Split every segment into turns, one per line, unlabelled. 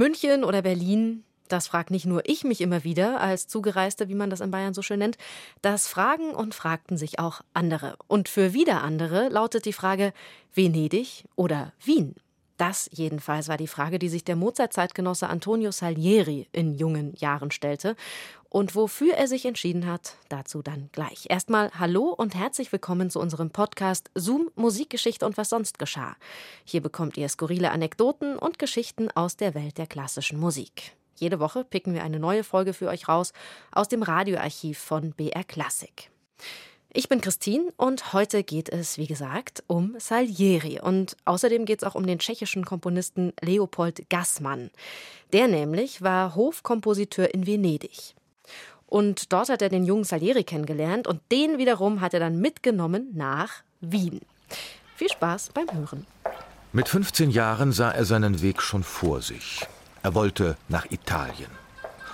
München oder Berlin, das fragt nicht nur ich mich immer wieder als Zugereiste, wie man das in Bayern so schön nennt, das fragen und fragten sich auch andere. Und für wieder andere lautet die Frage Venedig oder Wien. Das jedenfalls war die Frage, die sich der Mozart-Zeitgenosse Antonio Salieri in jungen Jahren stellte. Und wofür er sich entschieden hat, dazu dann gleich. Erstmal Hallo und herzlich willkommen zu unserem Podcast Zoom Musikgeschichte und was sonst geschah. Hier bekommt ihr skurrile Anekdoten und Geschichten aus der Welt der klassischen Musik. Jede Woche picken wir eine neue Folge für euch raus aus dem Radioarchiv von BR Classic. Ich bin Christine und heute geht es, wie gesagt, um Salieri. Und außerdem geht es auch um den tschechischen Komponisten Leopold Gassmann. Der nämlich war Hofkompositeur in Venedig. Und dort hat er den jungen Salieri kennengelernt und den wiederum hat er dann mitgenommen nach Wien. Viel Spaß beim Hören.
Mit 15 Jahren sah er seinen Weg schon vor sich. Er wollte nach Italien.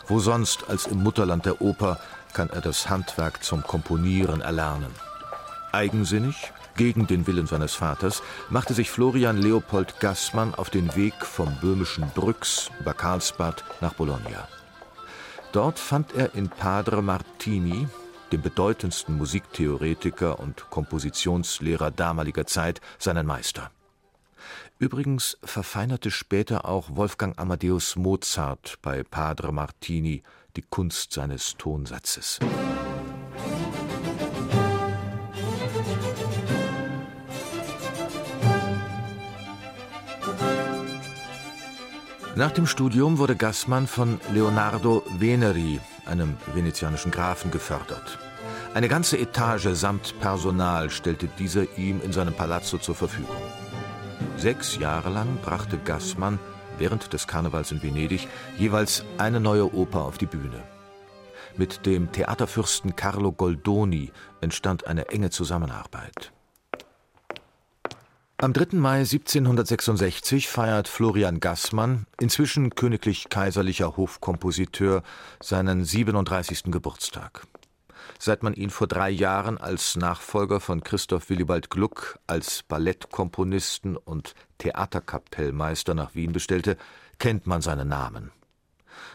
Wo sonst als im Mutterland der Oper kann er das Handwerk zum Komponieren erlernen. Eigensinnig, gegen den Willen seines Vaters, machte sich Florian Leopold Gassmann auf den Weg vom böhmischen Brüx über Karlsbad nach Bologna. Dort fand er in Padre Martini, dem bedeutendsten Musiktheoretiker und Kompositionslehrer damaliger Zeit, seinen Meister. Übrigens verfeinerte später auch Wolfgang Amadeus Mozart bei Padre Martini die Kunst seines Tonsatzes. Nach dem Studium wurde Gassmann von Leonardo Veneri, einem venezianischen Grafen, gefördert. Eine ganze Etage samt Personal stellte dieser ihm in seinem Palazzo zur Verfügung. Sechs Jahre lang brachte Gassmann während des Karnevals in Venedig jeweils eine neue Oper auf die Bühne. Mit dem Theaterfürsten Carlo Goldoni entstand eine enge Zusammenarbeit. Am 3. Mai 1766 feiert Florian Gassmann, inzwischen königlich-kaiserlicher Hofkompositeur, seinen 37. Geburtstag. Seit man ihn vor drei Jahren als Nachfolger von Christoph Willibald Gluck als Ballettkomponisten und Theaterkapellmeister nach Wien bestellte, kennt man seinen Namen.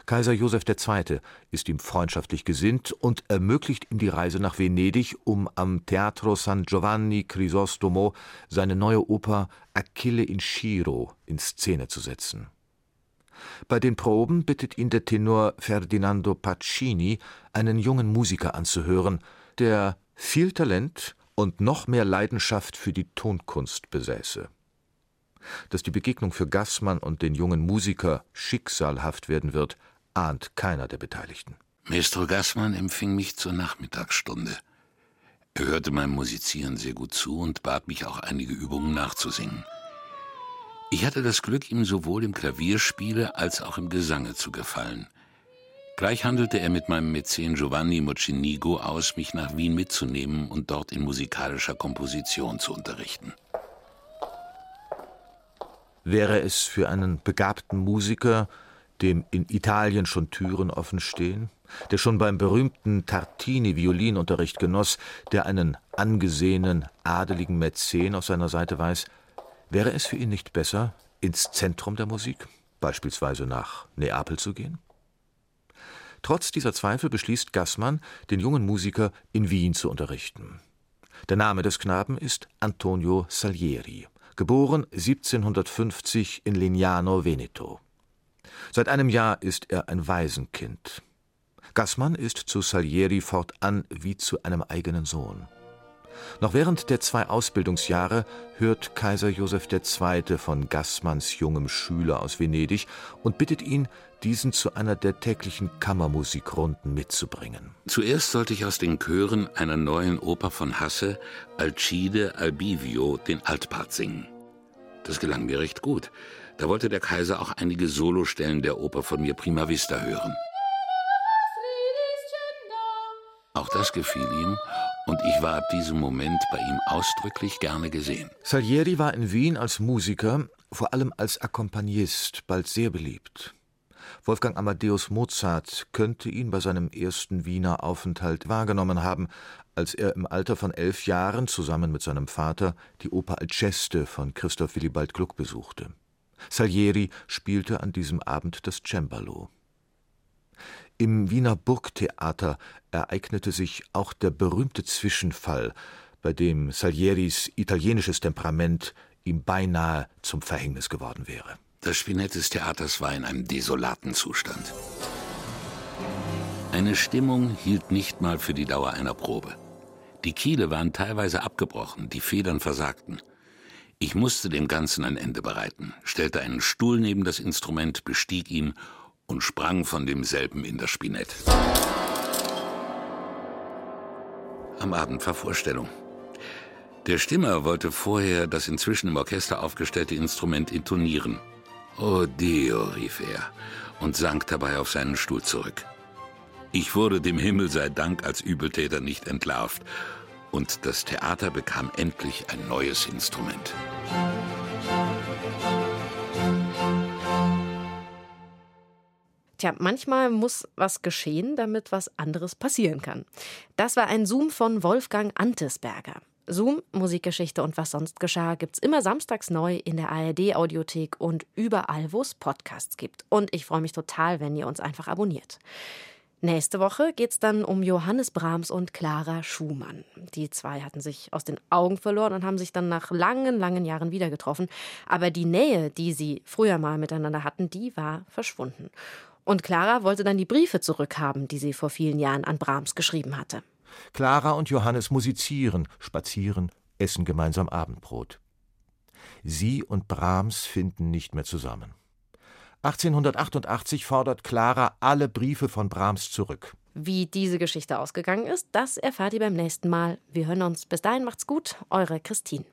Kaiser Joseph II. ist ihm freundschaftlich gesinnt und ermöglicht ihm die Reise nach Venedig, um am Teatro San Giovanni Crisostomo seine neue Oper Achille in Shiro in Szene zu setzen. Bei den Proben bittet ihn der Tenor Ferdinando Pacini, einen jungen Musiker anzuhören, der viel Talent und noch mehr Leidenschaft für die Tonkunst besäße. Dass die Begegnung für Gassmann und den jungen Musiker schicksalhaft werden wird, ahnt keiner der Beteiligten.
Maestro Gassmann empfing mich zur Nachmittagsstunde. Er hörte meinem Musizieren sehr gut zu und bat mich auch einige Übungen nachzusingen. Ich hatte das Glück, ihm sowohl im Klavierspiele als auch im Gesange zu gefallen. Gleich handelte er mit meinem Mäzen Giovanni Mocenigo aus, mich nach Wien mitzunehmen und dort in musikalischer Komposition zu unterrichten.
Wäre es für einen begabten Musiker, dem in Italien schon Türen offen stehen, der schon beim berühmten Tartini Violinunterricht genoss, der einen angesehenen, adeligen Mäzen auf seiner Seite weiß, Wäre es für ihn nicht besser, ins Zentrum der Musik, beispielsweise nach Neapel zu gehen? Trotz dieser Zweifel beschließt Gassmann, den jungen Musiker in Wien zu unterrichten. Der Name des Knaben ist Antonio Salieri, geboren 1750 in Lignano, Veneto. Seit einem Jahr ist er ein Waisenkind. Gassmann ist zu Salieri fortan wie zu einem eigenen Sohn. Noch während der zwei Ausbildungsjahre hört Kaiser Joseph II. von Gassmanns jungem Schüler aus Venedig und bittet ihn, diesen zu einer der täglichen Kammermusikrunden mitzubringen.
Zuerst sollte ich aus den Chören einer neuen Oper von Hasse, Alcide Albivio, den Altpart singen. Das gelang mir recht gut. Da wollte der Kaiser auch einige Solostellen der Oper von mir prima vista hören. Auch das gefiel ihm und ich war ab diesem Moment bei ihm ausdrücklich gerne gesehen.
Salieri war in Wien als Musiker, vor allem als Akkompagnist, bald sehr beliebt. Wolfgang Amadeus Mozart könnte ihn bei seinem ersten Wiener Aufenthalt wahrgenommen haben, als er im Alter von elf Jahren zusammen mit seinem Vater die Oper Alceste von Christoph Willibald Gluck besuchte. Salieri spielte an diesem Abend das Cembalo. Im Wiener Burgtheater ereignete sich auch der berühmte Zwischenfall, bei dem Salieris italienisches Temperament ihm beinahe zum Verhängnis geworden wäre.
Das Spinett des Theaters war in einem desolaten Zustand. Eine Stimmung hielt nicht mal für die Dauer einer Probe. Die Kiele waren teilweise abgebrochen, die Federn versagten. Ich musste dem Ganzen ein Ende bereiten, stellte einen Stuhl neben das Instrument, bestieg ihn und sprang von demselben in das Spinett. Am Abend war Vorstellung. Der Stimmer wollte vorher das inzwischen im Orchester aufgestellte Instrument intonieren. Oh Dio, rief er und sank dabei auf seinen Stuhl zurück. Ich wurde dem Himmel sei Dank als Übeltäter nicht entlarvt und das Theater bekam endlich ein neues Instrument.
Tja, manchmal muss was geschehen, damit was anderes passieren kann. Das war ein Zoom von Wolfgang Antesberger. Zoom, Musikgeschichte und was sonst geschah, gibt's immer samstags neu in der ARD-Audiothek und überall, wo es Podcasts gibt. Und ich freue mich total, wenn ihr uns einfach abonniert. Nächste Woche geht es dann um Johannes Brahms und Clara Schumann. Die zwei hatten sich aus den Augen verloren und haben sich dann nach langen, langen Jahren wieder getroffen. Aber die Nähe, die sie früher mal miteinander hatten, die war verschwunden. Und Clara wollte dann die Briefe zurückhaben, die sie vor vielen Jahren an Brahms geschrieben hatte.
Clara und Johannes musizieren, spazieren, essen gemeinsam Abendbrot. Sie und Brahms finden nicht mehr zusammen. 1888 fordert Clara alle Briefe von Brahms zurück.
Wie diese Geschichte ausgegangen ist, das erfahrt ihr beim nächsten Mal. Wir hören uns. Bis dahin macht's gut. Eure Christine.